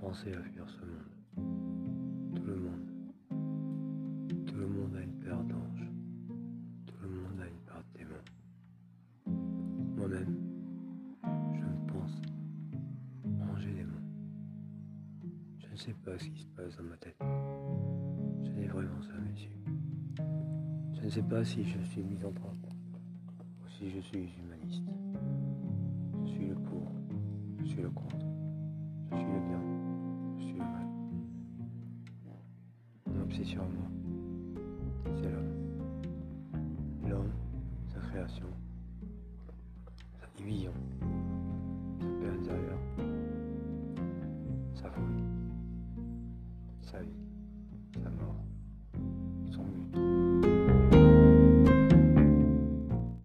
penser à fuir ce monde. Tout le monde. Tout le monde a une paire d'anges. Tout le monde a une paire de démons. Moi-même, je me pense manger des mots. Je ne sais pas ce qui se passe dans ma tête. Ce n'est vraiment ça, messieurs. Je ne sais pas si je suis misanthrope ou si je suis humaniste. c'est sûrement. C'est l'homme. L'homme, sa création, sa division, sa paix intérieure, sa folie, sa vie.